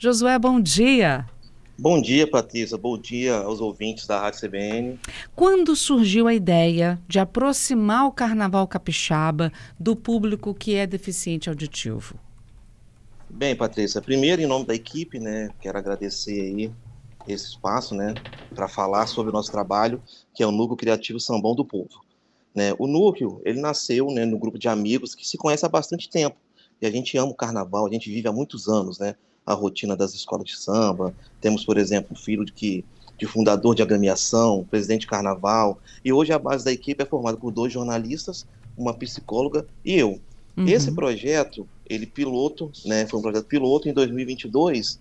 Josué, bom dia. Bom dia, Patrícia. Bom dia aos ouvintes da Rádio CBN. Quando surgiu a ideia de aproximar o Carnaval Capixaba do público que é deficiente auditivo? Bem, Patrícia, primeiro, em nome da equipe, né, quero agradecer aí esse espaço, né, para falar sobre o nosso trabalho, que é o Núcleo Criativo Sambão do Povo. Né, o núcleo, ele nasceu, né, no grupo de amigos que se conhece há bastante tempo. E a gente ama o carnaval, a gente vive há muitos anos, né, a rotina das escolas de samba. Temos, por exemplo, um filho de que de fundador de agremiação, presidente de carnaval, e hoje a base da equipe é formada por dois jornalistas, uma psicóloga e eu. Uhum. Esse projeto, ele piloto, né, foi um projeto piloto em 2022,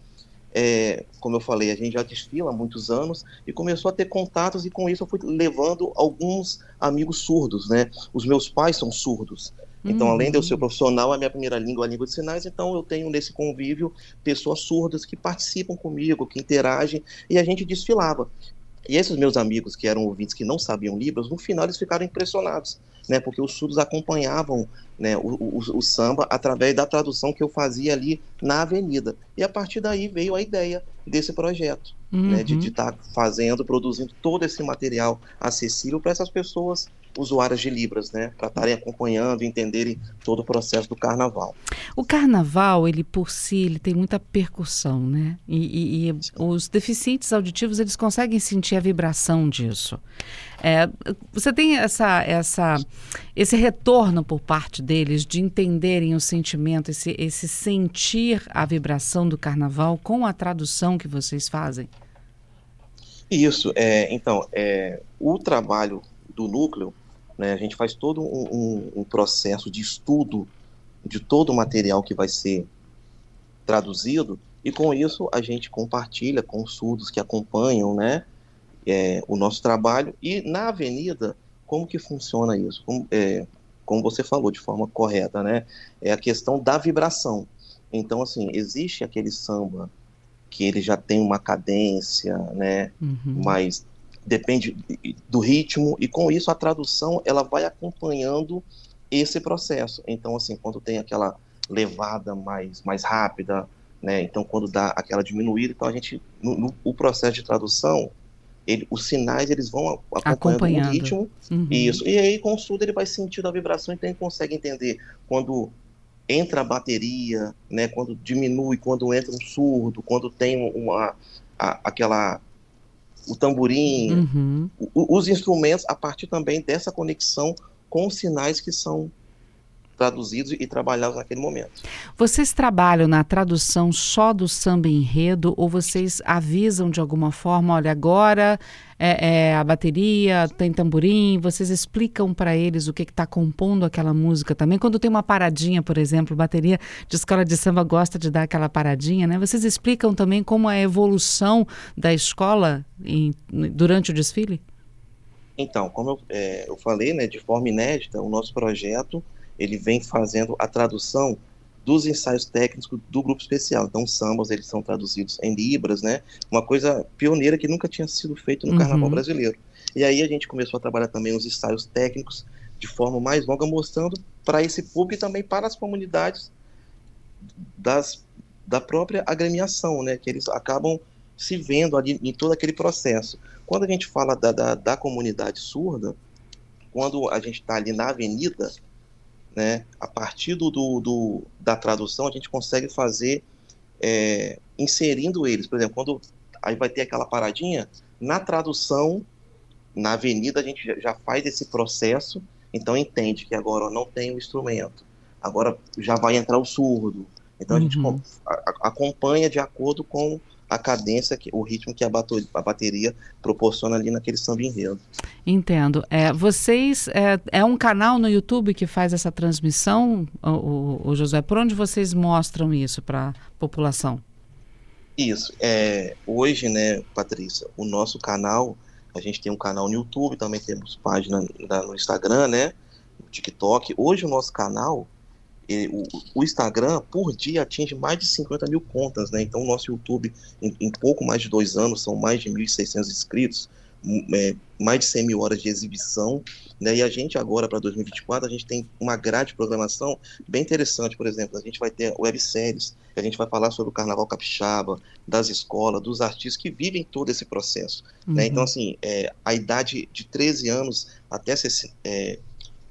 é, como eu falei, a gente já desfila há muitos anos e começou a ter contatos e com isso eu fui levando alguns amigos surdos, né? Os meus pais são surdos, então, além de eu ser profissional, a minha primeira língua é a língua de sinais, então eu tenho nesse convívio pessoas surdas que participam comigo, que interagem, e a gente desfilava. E esses meus amigos que eram ouvintes que não sabiam Libras, no final eles ficaram impressionados, né, porque os surdos acompanhavam né, o, o, o, samba através da tradução que eu fazia ali na avenida. E a partir daí veio a ideia desse projeto, uhum. né, de estar tá fazendo, produzindo todo esse material acessível para essas pessoas usuárias de Libras, né, para estarem acompanhando, entenderem todo o processo do carnaval. O carnaval, ele por si, ele tem muita percussão, né? E, e, e os deficientes auditivos, eles conseguem sentir a vibração disso. É, você tem essa, essa, esse retorno por parte deles de entenderem o sentimento, esse, esse sentir a vibração do carnaval com a tradução que vocês fazem? Isso, é, então, é, o trabalho do núcleo né? A gente faz todo um, um, um processo de estudo de todo o material que vai ser traduzido e com isso a gente compartilha com os surdos que acompanham, né, é, o nosso trabalho e na avenida como que funciona isso? Como, é, como você falou de forma correta, né? É a questão da vibração. Então, assim, existe aquele samba que ele já tem uma cadência, né? Uhum. Mas depende do ritmo e com isso a tradução ela vai acompanhando esse processo. Então assim, quando tem aquela levada mais mais rápida, né? Então quando dá aquela diminuída, então a gente no, no o processo de tradução ele, os sinais eles vão acompanhando, o ritmo uhum. isso e aí com o surdo ele vai sentindo a vibração então ele consegue entender quando entra a bateria né quando diminui quando entra um surdo quando tem uma a, aquela o tamborim, uhum. os instrumentos, a partir também dessa conexão com os sinais que são traduzidos e trabalhados naquele momento. Vocês trabalham na tradução só do samba enredo ou vocês avisam de alguma forma, olha, agora é, é a bateria, tem tamborim, vocês explicam para eles o que está compondo aquela música também? Quando tem uma paradinha, por exemplo, bateria de escola de samba gosta de dar aquela paradinha, né? Vocês explicam também como é a evolução da escola em, durante o desfile? Então, como eu, é, eu falei, né, de forma inédita, o nosso projeto ele vem fazendo a tradução dos ensaios técnicos do grupo especial. Então, os sambas, eles são traduzidos em libras, né? Uma coisa pioneira que nunca tinha sido feito no uhum. carnaval brasileiro. E aí a gente começou a trabalhar também os ensaios técnicos de forma mais longa, mostrando para esse público e também para as comunidades das, da própria agremiação, né? Que eles acabam se vendo ali em todo aquele processo. Quando a gente fala da, da, da comunidade surda, quando a gente está ali na avenida, né, a partir do, do, da tradução, a gente consegue fazer é, inserindo eles. Por exemplo, quando aí vai ter aquela paradinha, na tradução, na avenida, a gente já faz esse processo, então entende que agora ó, não tem o instrumento, agora já vai entrar o surdo. Então a gente uhum. acompanha de acordo com a cadência, o ritmo que a, bateria, a bateria proporciona ali naquele samba enredo. Entendo. É, vocês, é, é, um canal no YouTube que faz essa transmissão, o, o José? Por onde vocês mostram isso para a população? Isso. É, hoje, né, Patrícia, o nosso canal, a gente tem um canal no YouTube, também temos página no Instagram, né, no TikTok. Hoje o nosso canal, o, Instagram, por dia, atinge mais de 50 mil contas, né? Então, o nosso YouTube, em, em pouco mais de dois anos, são mais de 1.600 inscritos, é, mais de 100 mil horas de exibição, né? E a gente agora, para 2024, a gente tem uma grade de programação bem interessante, por exemplo, a gente vai ter webséries, a gente vai falar sobre o Carnaval Capixaba, das escolas, dos artistas que vivem todo esse processo, uhum. né? Então, assim, é, a idade de 13 anos até ser, é,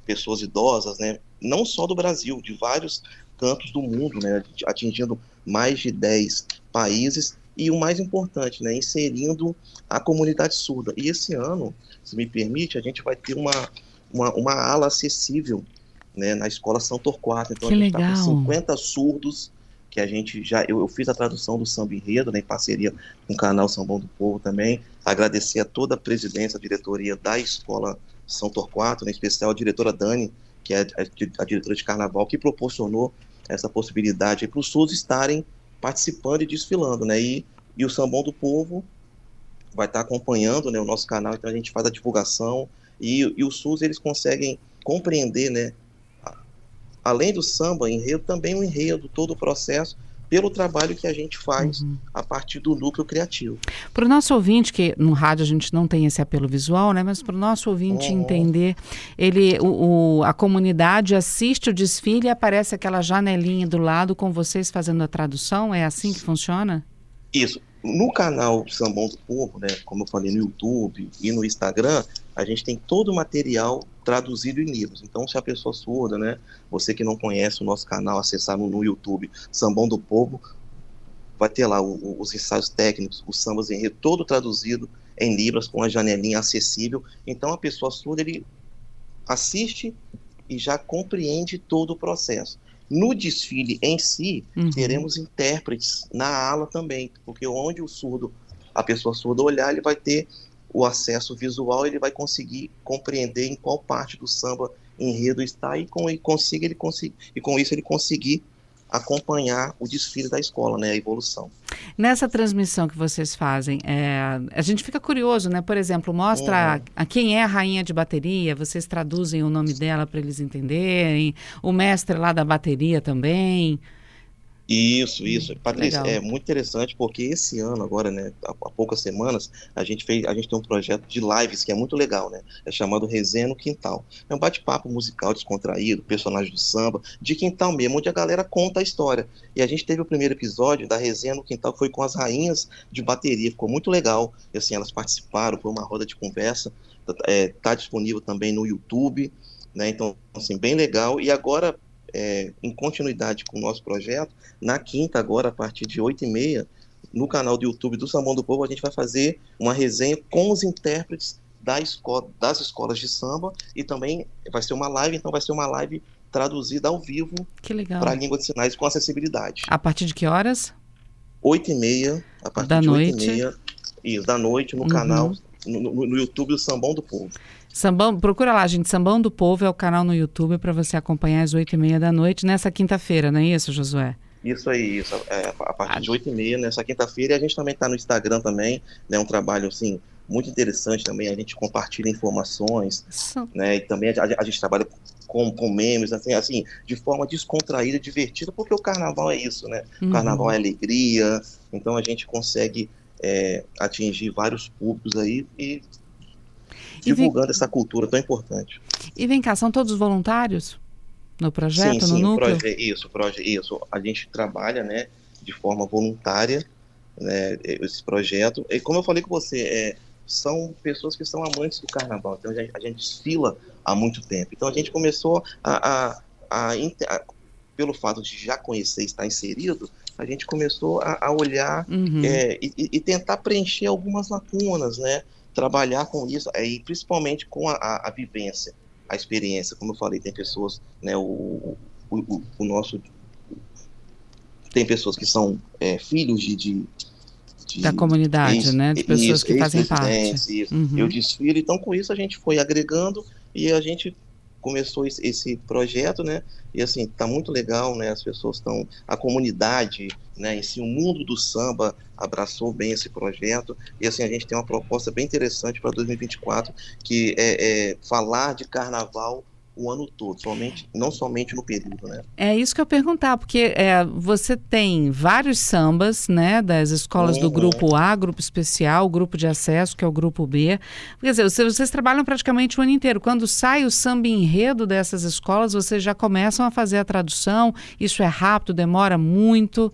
pessoas idosas, né? Não só do Brasil, de vários cantos do mundo, né? Atingindo mais de 10 países e o mais importante, né, inserindo a comunidade surda. E esse ano, se me permite, a gente vai ter uma, uma, uma ala acessível né, na Escola São Torquato. Então que a gente está com 50 surdos que a gente já eu, eu, fiz a tradução do samba enredo né, em parceria com o canal Sambão do Povo também agradecer a toda a presidência a diretoria da escola São Torquato né, em especial a diretora Dani que é a, diretora de carnaval que proporcionou essa possibilidade para os surdos estarem participando e desfilando, né? E, e o Sambão do Povo vai estar acompanhando né, o nosso canal, então a gente faz a divulgação e, e o SUS eles conseguem compreender, né? Além do samba enredo, também o enredo, todo o processo, pelo trabalho que a gente faz uhum. a partir do núcleo criativo. Para o nosso ouvinte, que no rádio a gente não tem esse apelo visual, né? Mas para o nosso ouvinte uhum. entender, ele, o, o, a comunidade assiste o desfile e aparece aquela janelinha do lado com vocês fazendo a tradução? É assim que funciona? Isso. No canal Sambão do Povo, né? Como eu falei no YouTube e no Instagram, a gente tem todo o material traduzido em livros. Então, se a pessoa surda, né, você que não conhece o nosso canal, acessar no, no YouTube Sambão do Povo, vai ter lá o, o, os ensaios técnicos, os sambas em todo traduzido em libras com a janelinha acessível. Então, a pessoa surda ele assiste e já compreende todo o processo. No desfile em si, uhum. teremos intérpretes na ala também, porque onde o surdo, a pessoa surda olhar, ele vai ter o acesso visual, ele vai conseguir compreender em qual parte do samba enredo está e com, e consiga, ele consiga, e com isso ele conseguir acompanhar o desfile da escola, né, a evolução. Nessa transmissão que vocês fazem, é, a gente fica curioso, né? Por exemplo, mostra uhum. a, a, quem é a rainha de bateria, vocês traduzem o nome dela para eles entenderem, o mestre lá da bateria também. Isso, isso. Patrícia, Legal. é muito interessante porque esse ano agora, né, há, há, poucas semanas, a gente fez, a gente tem um projeto de lives que é muito legal, né? É chamado Resenha no Quintal. É um bate-papo musical descontraído, personagem do samba, de quintal mesmo, onde a galera conta a história. E a gente teve o primeiro episódio da Resenha no Quintal que foi com as rainhas de bateria, ficou muito legal. E assim, elas participaram, foi uma roda de conversa. É, tá disponível também no YouTube, né? Então, assim, bem legal. E agora é, em continuidade com o nosso projeto, na quinta, agora, a partir de 8h30, no canal do YouTube do Sambão do Povo, a gente vai fazer uma resenha com os intérpretes da escola, das escolas de samba e também vai ser uma live, então vai ser uma live traduzida ao vivo para a língua de sinais com acessibilidade. A partir de que horas? 8 e meia, a partir da de noite. 8 e meia, isso, da noite, no uhum. canal, no, no, no, YouTube do Sambão do Povo. Sambão, procura lá, gente. Sambão do Povo é o canal no YouTube para você acompanhar às oito e meia da noite nessa quinta-feira, não é isso, Josué? Isso aí, isso. É, a partir de oito e meia nessa quinta-feira. E a gente também está no Instagram também, né? Um trabalho assim muito interessante também. A gente compartilha informações, Isso. né? E também a, a, gente trabalha com, com memes, assim, assim, de forma descontraída, divertida, porque o carnaval é isso, né? Uhum. O carnaval é alegria. Então a gente consegue é, atingir vários públicos aí e divulgando vem... essa cultura tão importante. E vem cá, são todos voluntários no projeto, sim, sim, no núcleo? Proje isso, proje isso. A gente trabalha, né, de forma voluntária, né, esse projeto. E como eu falei com você, é, são pessoas que são amantes do carnaval. Então a gente, a gente desfila há muito tempo. Então a gente começou a, a, a, a pelo fato de já conhecer, estar inserido, a gente começou a, a olhar uhum. é, e, e, tentar preencher algumas lacunas, né? Trabalhar com isso, e principalmente com a, a, a, vivência, a experiência. Como eu falei, tem pessoas, né, o, o, o, o nosso. Tem pessoas que são é, filhos de, de, da comunidade, né? De pessoas isso, que fazem parte. Isso. Uhum. Eu desfilo, então com isso a gente foi agregando e a gente começou esse, projeto, né? E assim, tá muito legal, né? As pessoas estão, a comunidade, né? Em si, o mundo do samba abraçou bem esse projeto. E assim, a gente tem uma proposta bem interessante para 2024, que é, é falar de carnaval o ano todo, somente, não somente no período, né? É isso que eu perguntar, porque é, você tem vários sambas, né, das escolas uhum. do grupo A, grupo especial, grupo de acesso, que é o grupo B. Quer dizer, vocês, vocês, trabalham praticamente o ano inteiro. Quando sai o samba enredo dessas escolas, vocês já começam a fazer a tradução. Isso é rápido, demora muito.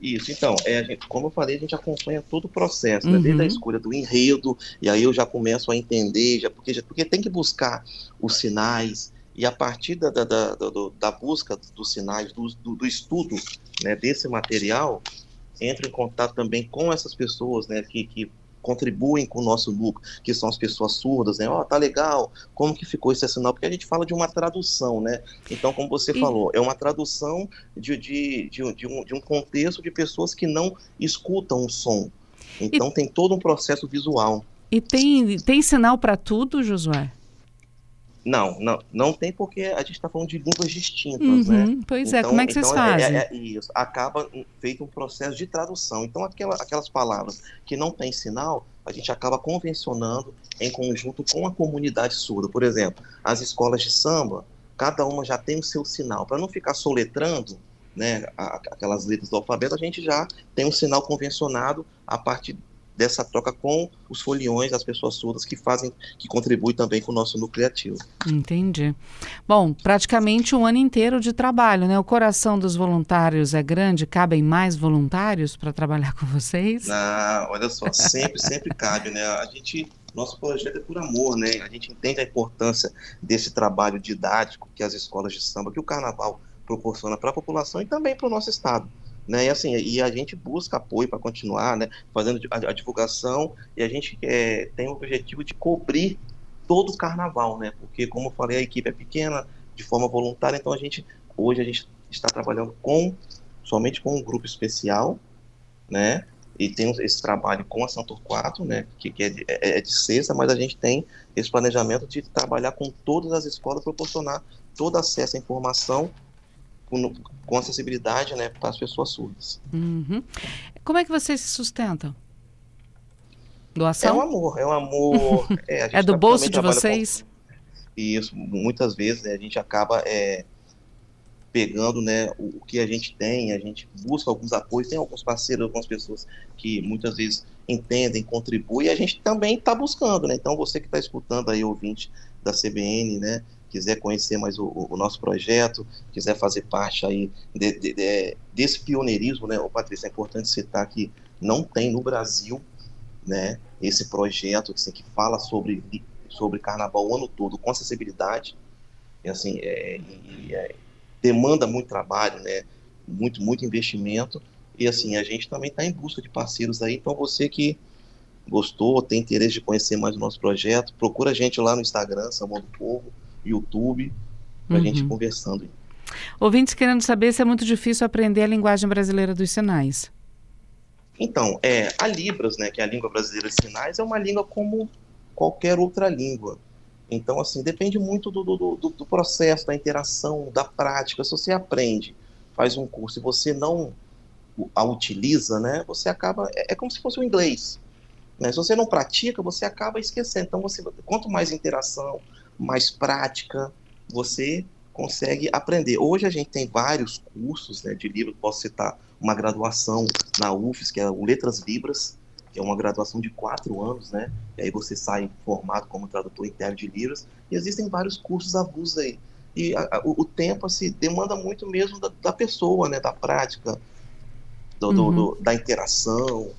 Isso, então, é, gente, como eu falei, a gente acompanha todo o processo, né? desde a uhum. escolha do enredo, e aí eu já começo a entender, já, porque, já, porque tem que buscar os sinais, e a partir da, da, da, da, da busca dos sinais, do, do, do estudo né, desse material, entro em contato também com essas pessoas né, que, que contribuem com o nosso núcleo, que são as pessoas surdas, né? Ó, oh, tá legal, como que ficou esse sinal? Porque a gente fala de uma tradução, né? Então, como você e... falou, é uma tradução de, de, de, de, um, de um contexto de pessoas que não escutam o som. Então, e... tem todo um processo visual. E tem, tem sinal para tudo, Josué? Não, não, não tem porque a gente está falando de línguas distintas, uhum, né? Pois é, como é que vocês então, é, é, fazem? É, é, isso, acaba feito um processo de tradução. Então, aquela, aquelas palavras que não têm sinal, a gente acaba convencionando em conjunto com a comunidade surda. Por exemplo, as escolas de samba, cada uma já tem o seu sinal. Para não ficar soletrando né, aquelas letras do alfabeto, a gente já tem um sinal convencionado a partir dessa troca com os foliões, as pessoas surdas que fazem, que contribuem também com o nosso núcleo criativo. Entendi. Bom, praticamente um ano inteiro de trabalho, né? O coração dos voluntários é grande, cabem mais voluntários para trabalhar com vocês? Ah, olha só, sempre, sempre cabe, né? A gente nosso projeto é por amor, né? A gente entende a importância desse trabalho didático que as escolas de samba, que o carnaval proporciona para a população e também para o nosso estado né? E assim, e a gente busca apoio para continuar, né? Fazendo a, a, divulgação e a gente é, tem o objetivo de cobrir todo o carnaval, né? Porque como eu falei, a equipe é pequena, de forma voluntária, então a gente hoje a gente está trabalhando com somente com um grupo especial, né? E tem esse trabalho com a Santor 4, né? Que, que é, de, é, é de sexta, mas a gente tem esse planejamento de trabalhar com todas as escolas, proporcionar todo acesso à informação com, com acessibilidade né, para as pessoas surdas. Uhum. Como é que vocês se sustentam? Doação? É um amor, é um amor. É, é do bolso de vocês? Com... Isso, muitas vezes né, a gente acaba é, pegando né, o, o, que a gente tem, a gente busca alguns apoios, tem alguns parceiros, algumas pessoas que muitas vezes entendem, contribuem, e a gente também está buscando, né? Então você que está escutando aí, ouvinte da CBN, né? Quiser conhecer mais o, o, nosso projeto, quiser fazer parte aí de, de, de, desse pioneirismo, né, o Patrícia, é importante citar que não tem no Brasil, né, esse projeto assim, que fala sobre, sobre carnaval o ano todo com acessibilidade, e, assim, é, e, é, demanda muito trabalho, né, muito, muito investimento, e assim, a gente também está em busca de parceiros aí, então você que gostou, tem interesse de conhecer mais o nosso projeto, procura a gente lá no Instagram, Samão do Povo, YouTube, para a uhum. gente conversando. Ouvintes querendo saber se é muito difícil aprender a linguagem brasileira dos sinais. Então, é, a Libras, né, que é a língua brasileira de sinais, é uma língua como qualquer outra língua. Então, assim, depende muito do, do, do, do processo, da interação, da prática. Se você aprende, faz um curso e você não a utiliza, né, você acaba. É, é como se fosse o inglês. Né? Se você não pratica, você acaba esquecendo. Então, você, quanto mais interação, mais prática, você consegue aprender. Hoje a gente tem vários cursos né, de livro, posso citar uma graduação na UFES, que é o Letras Libras, que é uma graduação de quatro anos, né? E aí você sai formado como tradutor interno de livros. E existem vários cursos avulsos aí. E a, a, o, tempo, assim, demanda muito mesmo da, da pessoa, né? Da prática, do, uhum. do, do, da interação,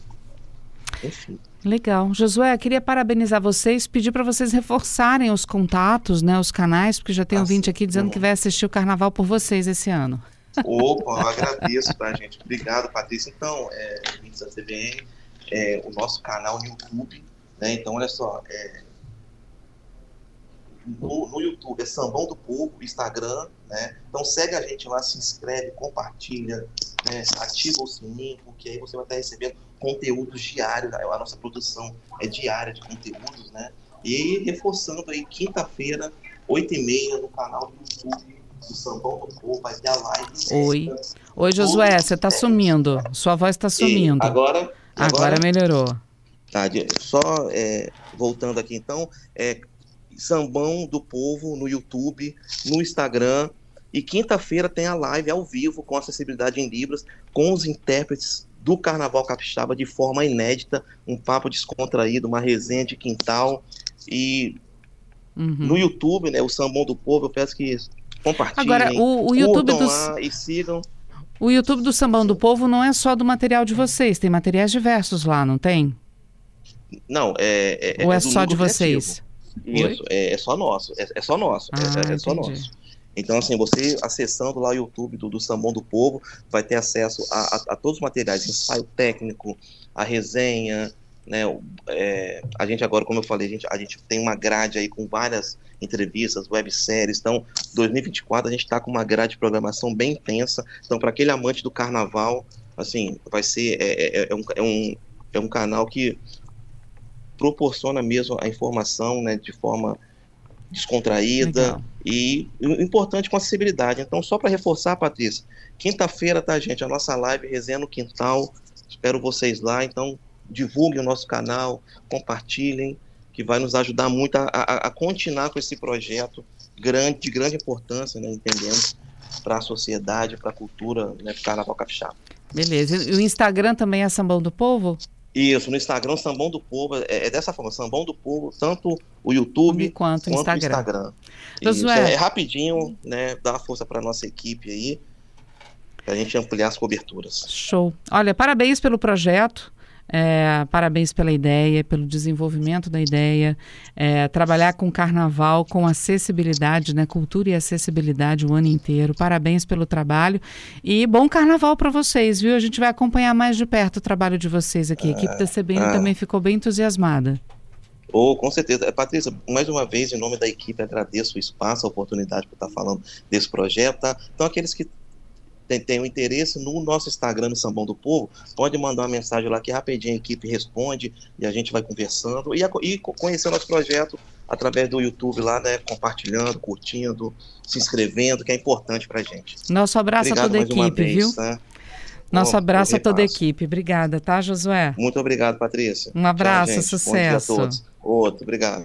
enfim. Legal. Josué, queria parabenizar vocês, pedir para vocês reforçarem os contatos, né, os canais, porque já tem um ouvinte aqui dizendo que vai assistir o carnaval por vocês esse ano. Opa, eu agradeço, tá, gente? Obrigado, Patrícia. Então, é, da CBN, é, o nosso canal no YouTube, né? Então, olha só, é, no, no, YouTube é Sambão do Povo, Instagram, né? Então segue a gente lá, se inscreve, compartilha, né? ativa o sininho, porque aí você vai estar recebendo conteúdos diários, a nossa produção é diária de conteúdos, né? E reforçando aí, quinta-feira, 8h30, no canal do YouTube do Sambão do Povo, vai ter a live. Oi. Oi, Josué, você está sumindo. Sua voz está sumindo. E agora, agora, agora melhorou. Tá, só é, voltando aqui então, é, Sambão do Povo no YouTube, no Instagram. E quinta-feira tem a live ao vivo com acessibilidade em Libras, com os intérpretes do Carnaval Capixaba de forma inédita, um papo descontraído, uma resenha de quintal. E uhum. no YouTube, né, o Sambão do Povo, eu peço que compartilhem, Agora, o, o YouTube dos... lá e sigam. O YouTube do Sambão do Povo não é só do material de vocês, tem materiais diversos lá, não tem? Não, é. é Ou é, é só de vocês? Isso, é, é, só nosso. É, é só nosso. É, ah, é, só nosso. Então, assim, você acessando lá o YouTube do, do do Povo, vai ter acesso a, a, a todos os materiais, ensaio técnico, a resenha, né? É, a gente agora, como eu falei, a gente, a gente tem uma grade aí com várias entrevistas, webséries. Então, 2024 a gente está com uma grade de programação bem intensa. Então, para aquele amante do carnaval, assim, vai ser é, é, é, um, é, um, é um canal que proporciona mesmo a informação, né, de forma descontraída Legal. e importante com acessibilidade. Então, só para reforçar, Patrícia, quinta-feira, tá, gente? A nossa live Resenha no Quintal. Espero vocês lá. Então, divulguem o nosso canal, compartilhem, que vai nos ajudar muito a, a, a continuar com esse projeto grande, de grande importância, né, entendemos, para a sociedade, para a cultura, né, para o Carnaval Capixaba. Beleza. E o Instagram também é Sambão do Povo? Isso, no Instagram, Sambão do Povo, é, é dessa forma, Sambão do Povo, tanto o YouTube quanto, quanto Instagram. o Instagram. Isso, é, é rapidinho, né, dá força para nossa equipe aí, para a gente ampliar as coberturas. Show. Olha, parabéns pelo projeto. É, parabéns pela ideia, pelo desenvolvimento da ideia. É, trabalhar com carnaval, com acessibilidade, né? Cultura e acessibilidade o ano inteiro. Parabéns pelo trabalho e bom carnaval para vocês, viu? A gente vai acompanhar mais de perto o trabalho de vocês aqui. A equipe da CBN ah. também ficou bem entusiasmada. Oh, com certeza. Patrícia, mais uma vez, em nome da equipe, agradeço o espaço, a oportunidade por estar falando desse projeto. Tá? Então, aqueles que tem, tem um interesse no nosso Instagram, no Sambão do Povo, pode mandar uma mensagem lá que rapidinho a equipe responde e a gente vai conversando e, e conhecer nosso projeto através do YouTube lá, né, compartilhando, curtindo, se inscrevendo, que é importante pra gente. Nosso abraço obrigado a toda a equipe, vez, viu? Tá? Nosso Bom, abraço a toda a equipe. Obrigada, tá, Josué? Muito obrigado, Patrícia. Um abraço, Tchau, sucesso. Bom dia a todos. Outro, obrigado.